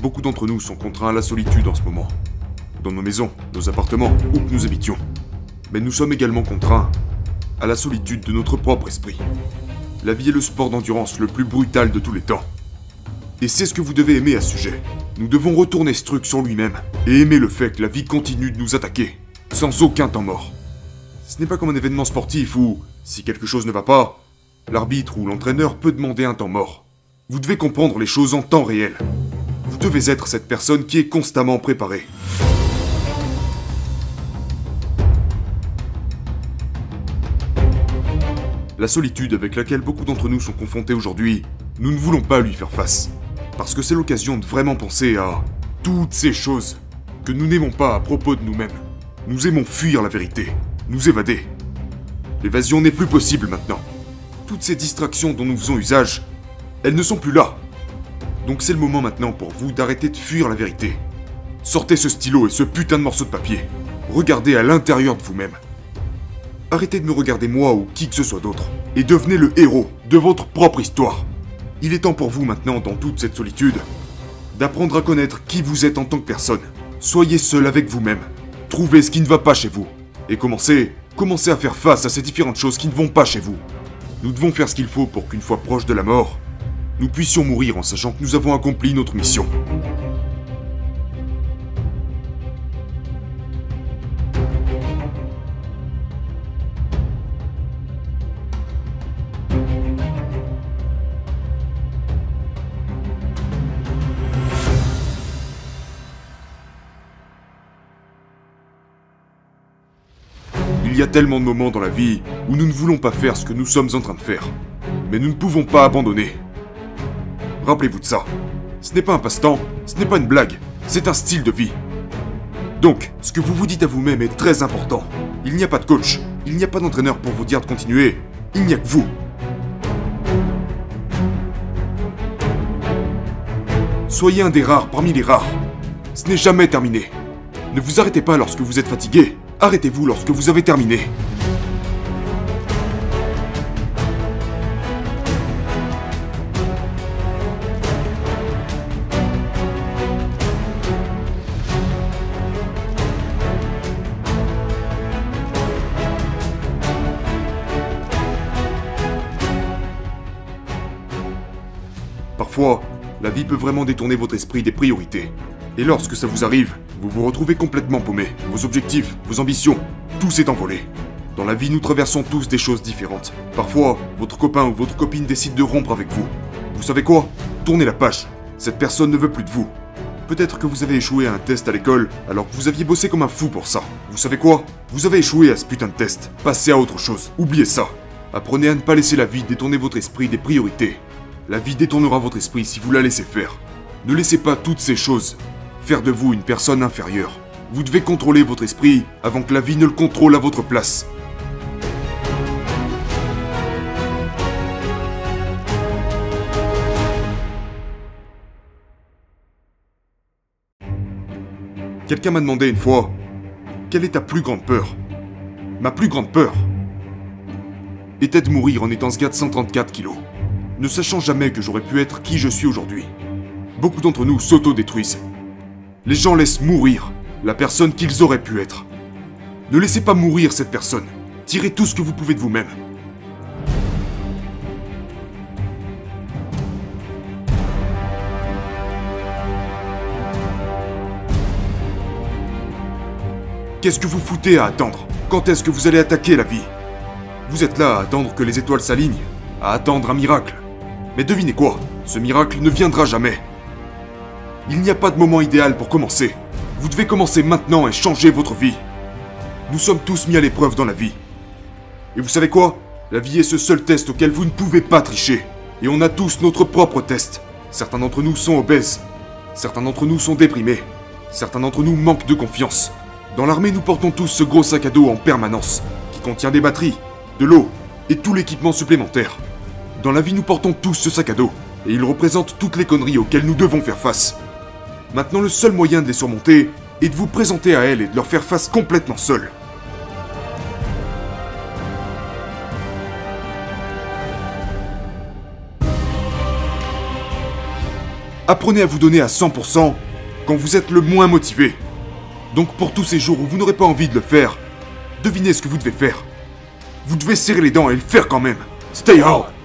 beaucoup d'entre nous sont contraints à la solitude en ce moment. Dans nos maisons, nos appartements, où que nous habitions. Mais nous sommes également contraints à la solitude de notre propre esprit. La vie est le sport d'endurance le plus brutal de tous les temps. Et c'est ce que vous devez aimer à ce sujet. Nous devons retourner ce truc sur lui-même et aimer le fait que la vie continue de nous attaquer, sans aucun temps mort. Ce n'est pas comme un événement sportif où, si quelque chose ne va pas, l'arbitre ou l'entraîneur peut demander un temps mort. Vous devez comprendre les choses en temps réel. Devez être cette personne qui est constamment préparée. La solitude avec laquelle beaucoup d'entre nous sont confrontés aujourd'hui, nous ne voulons pas lui faire face. Parce que c'est l'occasion de vraiment penser à toutes ces choses que nous n'aimons pas à propos de nous-mêmes. Nous aimons fuir la vérité, nous évader. L'évasion n'est plus possible maintenant. Toutes ces distractions dont nous faisons usage, elles ne sont plus là. Donc c'est le moment maintenant pour vous d'arrêter de fuir la vérité. Sortez ce stylo et ce putain de morceau de papier. Regardez à l'intérieur de vous-même. Arrêtez de me regarder moi ou qui que ce soit d'autre, et devenez le héros de votre propre histoire. Il est temps pour vous maintenant, dans toute cette solitude, d'apprendre à connaître qui vous êtes en tant que personne. Soyez seul avec vous-même. Trouvez ce qui ne va pas chez vous. Et commencez, commencez à faire face à ces différentes choses qui ne vont pas chez vous. Nous devons faire ce qu'il faut pour qu'une fois proche de la mort, nous puissions mourir en sachant que nous avons accompli notre mission. Il y a tellement de moments dans la vie où nous ne voulons pas faire ce que nous sommes en train de faire. Mais nous ne pouvons pas abandonner. Rappelez-vous de ça. Ce n'est pas un passe-temps, ce n'est pas une blague, c'est un style de vie. Donc, ce que vous vous dites à vous-même est très important. Il n'y a pas de coach, il n'y a pas d'entraîneur pour vous dire de continuer, il n'y a que vous. Soyez un des rares parmi les rares. Ce n'est jamais terminé. Ne vous arrêtez pas lorsque vous êtes fatigué. Arrêtez-vous lorsque vous avez terminé. La vie peut vraiment détourner votre esprit des priorités. Et lorsque ça vous arrive, vous vous retrouvez complètement paumé. Vos objectifs, vos ambitions, tout s'est envolé. Dans la vie, nous traversons tous des choses différentes. Parfois, votre copain ou votre copine décide de rompre avec vous. Vous savez quoi? Tournez la page. Cette personne ne veut plus de vous. Peut-être que vous avez échoué à un test à l'école alors que vous aviez bossé comme un fou pour ça. Vous savez quoi? Vous avez échoué à ce putain de test. Passez à autre chose. Oubliez ça. Apprenez à ne pas laisser la vie détourner votre esprit des priorités. La vie détournera votre esprit si vous la laissez faire. Ne laissez pas toutes ces choses faire de vous une personne inférieure. Vous devez contrôler votre esprit avant que la vie ne le contrôle à votre place. Quelqu'un m'a demandé une fois, quelle est ta plus grande peur? Ma plus grande peur était de mourir en étant ce gars de 134 kilos, ne sachant jamais que j'aurais pu être qui je suis aujourd'hui. Beaucoup d'entre nous s'auto-détruisent. Les gens laissent mourir la personne qu'ils auraient pu être. Ne laissez pas mourir cette personne. Tirez tout ce que vous pouvez de vous-même. Qu'est-ce que vous foutez à attendre? Quand est-ce que vous allez attaquer la vie? Vous êtes là à attendre que les étoiles s'alignent, à attendre un miracle. Mais devinez quoi? Ce miracle ne viendra jamais. Il n'y a pas de moment idéal pour commencer. Vous devez commencer maintenant et changer votre vie. Nous sommes tous mis à l'épreuve dans la vie. Et vous savez quoi? La vie est ce seul test auquel vous ne pouvez pas tricher. Et on a tous notre propre test. Certains d'entre nous sont obèses. Certains d'entre nous sont déprimés. Certains d'entre nous manquent de confiance. Dans l'armée, nous portons tous ce gros sac à dos en permanence, qui contient des batteries, de l'eau et tout l'équipement supplémentaire. Dans la vie, nous portons tous ce sac à dos, et il représente toutes les conneries auxquelles nous devons faire face. Maintenant, le seul moyen de les surmonter est de vous présenter à elles et de leur faire face complètement seul. Apprenez à vous donner à 100% quand vous êtes le moins motivé. Donc pour tous ces jours où vous n'aurez pas envie de le faire, devinez ce que vous devez faire. Vous devez serrer les dents et le faire quand même. Stay hard